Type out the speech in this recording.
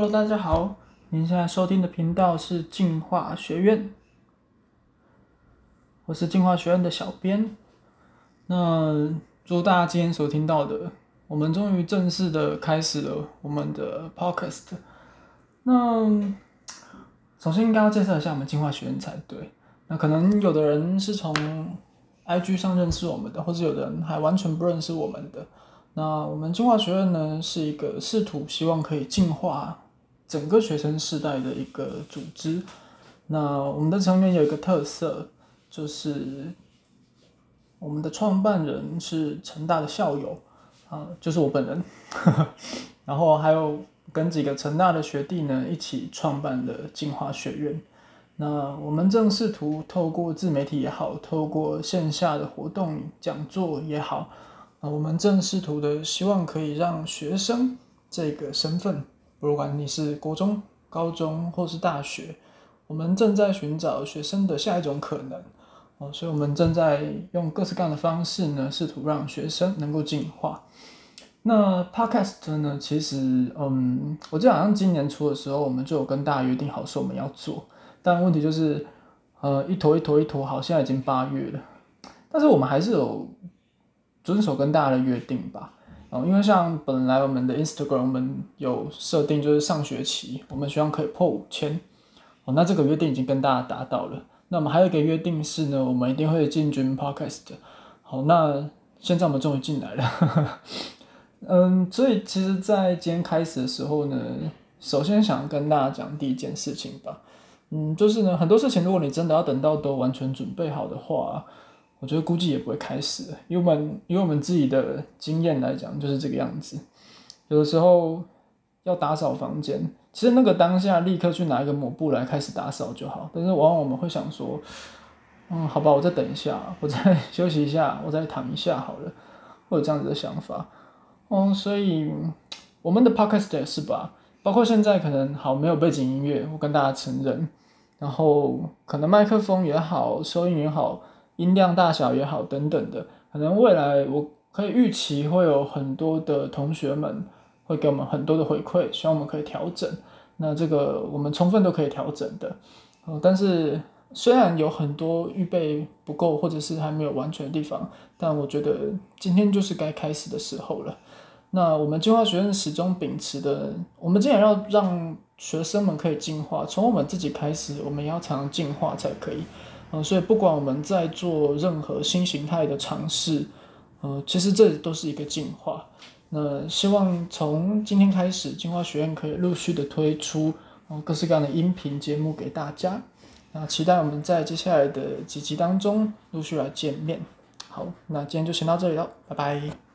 Hello，大家好，您现在收听的频道是进化学院，我是进化学院的小编。那如大家今天所听到的，我们终于正式的开始了我们的 Podcast。那首先应该要介绍一下我们进化学院才对。那可能有的人是从 IG 上认识我们的，或者有的人还完全不认识我们的。那我们进化学院呢，是一个试图希望可以进化整个学生世代的一个组织。那我们的成员有一个特色，就是我们的创办人是成大的校友啊，就是我本人。然后还有跟几个成大的学弟呢一起创办的进化学院。那我们正试图透过自媒体也好，透过线下的活动讲座也好。啊，我们正试图的希望可以让学生这个身份，不管你是国中、高中或是大学，我们正在寻找学生的下一种可能。哦，所以我们正在用各式各样的方式呢，试图让学生能够进化。那 Podcast 呢？其实，嗯，我记得好像今年初的时候，我们就有跟大家约定好说我们要做，但问题就是，呃，一坨一坨一坨，好，现在已经八月了，但是我们还是有。遵守跟大家的约定吧，哦，因为像本来我们的 Instagram 我们有设定，就是上学期我们希望可以破五千，哦，那这个约定已经跟大家达到了。那我们还有一个约定是呢，我们一定会进军 Podcast。好，那现在我们终于进来了，嗯，所以其实，在今天开始的时候呢，首先想跟大家讲第一件事情吧，嗯，就是呢，很多事情如果你真的要等到都完全准备好的话。我觉得估计也不会开始，因为我们以我们自己的经验来讲，就是这个样子。有的时候要打扫房间，其实那个当下立刻去拿一个抹布来开始打扫就好。但是往往我们会想说，嗯，好吧，我再等一下，我再 休息一下，我再躺一下好了，会有这样子的想法。嗯，所以我们的 podcast 也是吧，包括现在可能好没有背景音乐，我跟大家承认。然后可能麦克风也好，收音也好。音量大小也好，等等的，可能未来我可以预期会有很多的同学们会给我们很多的回馈，希望我们可以调整。那这个我们充分都可以调整的。呃，但是虽然有很多预备不够或者是还没有完全的地方，但我觉得今天就是该开始的时候了。那我们进化学院始终秉持的，我们既然要让学生们可以进化，从我们自己开始，我们要常常进化才可以。嗯，所以不管我们在做任何新形态的尝试，呃，其实这都是一个进化。那希望从今天开始，进化学院可以陆续的推出呃各式各样的音频节目给大家。那期待我们在接下来的几集当中陆续来见面。好，那今天就先到这里了，拜拜。